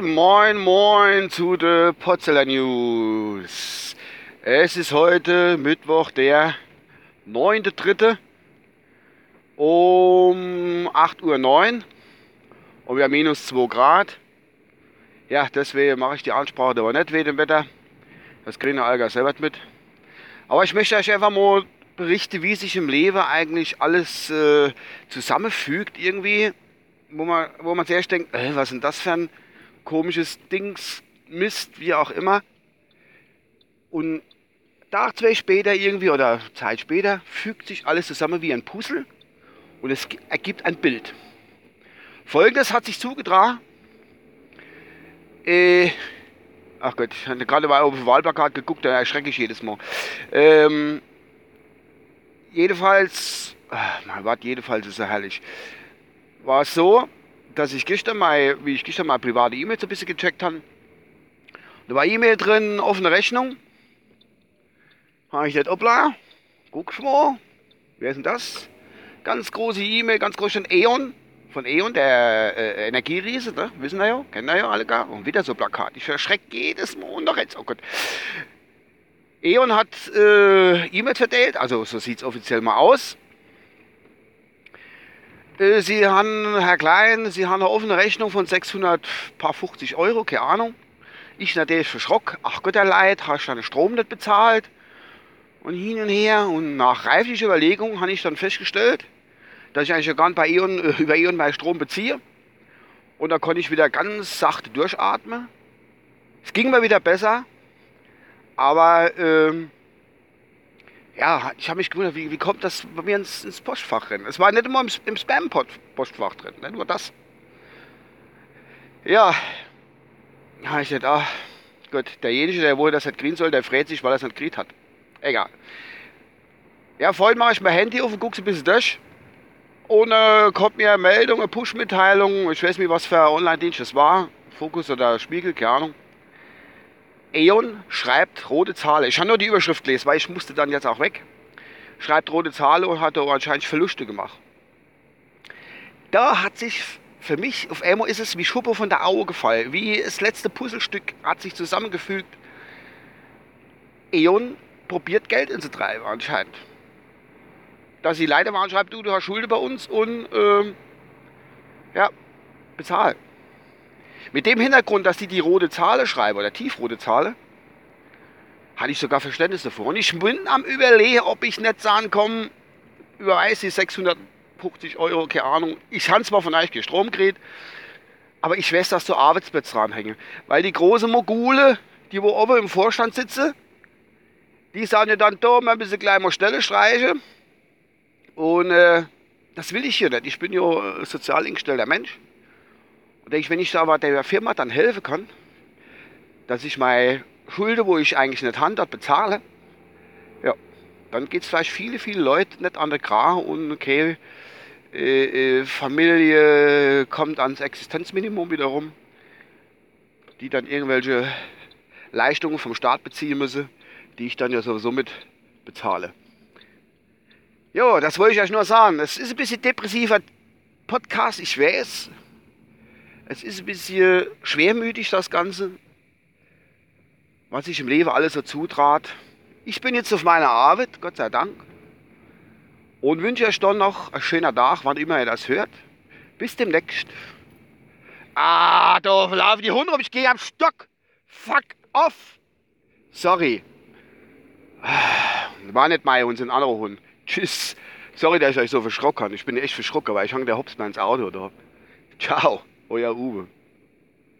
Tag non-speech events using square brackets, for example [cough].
Moin, moin zu der Potzeller News. Es ist heute Mittwoch, der 9.3. um 8.09 Uhr und wir haben minus 2 Grad. Ja, deswegen mache ich die Ansprache aber nicht wegen dem Wetter. Das kriegen wir Alga selber mit. Aber ich möchte euch einfach mal berichten, wie sich im Leben eigentlich alles äh, zusammenfügt irgendwie wo man, wo man zuerst denkt, äh, was ist denn das für ein komisches Dings, Mist, wie auch immer. Und Tag, zwei später irgendwie oder Zeit später fügt sich alles zusammen wie ein Puzzle und es ergibt ein Bild. Folgendes hat sich zugetragen. Äh, ach Gott, ich hatte gerade mal auf dem Wahlplakat geguckt, da erschrecke ich jedes Mal. Ähm, jedenfalls, ach, mein Gott, jedenfalls ist er herrlich war es so, dass ich gestern mal, wie ich gestern mal private E-Mails ein bisschen gecheckt habe, da war E-Mail drin, offene Rechnung. Habe ich nicht, obla, guck mal, wer ist denn das? Ganz große E-Mail, ganz groß schon E.ON, von E.ON, der äh, Energieriese, ne? wissen wir ja, kennen wir ja alle gar. Und wieder so Plakat, ich erschrecke jedes Mal noch jetzt, oh Gott. E.ON hat äh, E-Mails verteilt, also so sieht es offiziell mal aus. Äh, Sie haben, Herr Klein, Sie haben eine offene Rechnung von 650 Euro, keine Ahnung. Ich natürlich verschrock. Ach Gott, der Leid, hast du den Strom nicht bezahlt? Und hin und her. Und nach reiflicher Überlegung habe ich dann festgestellt, dass ich eigentlich gar nicht bei Ion, [laughs] äh, über Ion meinen Strom beziehe. Und da konnte ich wieder ganz sachte durchatmen. Es ging mir wieder besser. Aber ähm, ja, ich habe mich gewundert, wie, wie kommt das bei mir ins, ins Postfach drin? Es war nicht immer im, im Spam-Postfach drin, ne? nur das. Ja, habe ich gedacht, ah, gut, derjenige, der wohl das nicht kriegen soll, der freut sich, weil er es nicht gekriegt hat. Egal. Ja, vorhin mache ich mein Handy auf und gucke ein bisschen durch. Und äh, kommt mir eine Meldung, eine Push-Mitteilung, ich weiß nicht, was für ein Online-Dienst das war, Fokus oder Spiegel, keine Ahnung E.ON schreibt rote Zahl. Ich habe nur die Überschrift gelesen, weil ich musste dann jetzt auch weg. Schreibt rote Zahl und hat anscheinend Verluste gemacht. Da hat sich für mich, auf einmal ist es wie Schuppe von der Auge gefallen. Wie das letzte Puzzlestück hat sich zusammengefügt. E.ON probiert Geld in treiben anscheinend. Dass sie leider mal schreibt, du, du hast Schulden bei uns und ähm, ja, bezahl. Mit dem Hintergrund, dass die die rote Zahl schreiben oder tiefrote Zahl, hatte ich sogar Verständnis davor. Und ich bin am überlegen, ob ich nicht sagen komm, überweise die 650 Euro, keine Ahnung. Ich habe zwar von euch gekriegt, aber ich weiß, dass du Arbeitsplätze dranhängen. Weil die großen Mogule, die wo oben im Vorstand sitzen, die sagen ja dann, da ein bisschen gleich mal Stelle streichen. Und äh, das will ich hier nicht. Ich bin ja ein sozial eingestellter Mensch. Und denke ich, wenn ich da aber der Firma dann helfen kann, dass ich meine Schulden, wo ich eigentlich nicht habe, bezahle, ja, dann geht es vielleicht viele, viele Leute nicht an der Kragen und okay, äh, äh, Familie kommt ans Existenzminimum wiederum, die dann irgendwelche Leistungen vom Staat beziehen müssen, die ich dann ja sowieso mit bezahle. Ja, das wollte ich euch nur sagen. Es ist ein bisschen depressiver Podcast, ich weiß. Es ist ein bisschen schwermütig, das Ganze, was sich im Leben alles so zutrat. Ich bin jetzt auf meiner Arbeit, Gott sei Dank. Und wünsche euch dann noch einen schönen Tag, wann immer ihr das hört. Bis demnächst. Ah, da laufen die Hunde rum, ich gehe am Stock. Fuck off. Sorry. War nicht mein Hund, sind andere Hund. Tschüss. Sorry, dass ich euch so verschrocken habe. Ich bin echt verschrocken, weil ich hang der Hops mal ins Auto da. Ciao. Euer Uwe.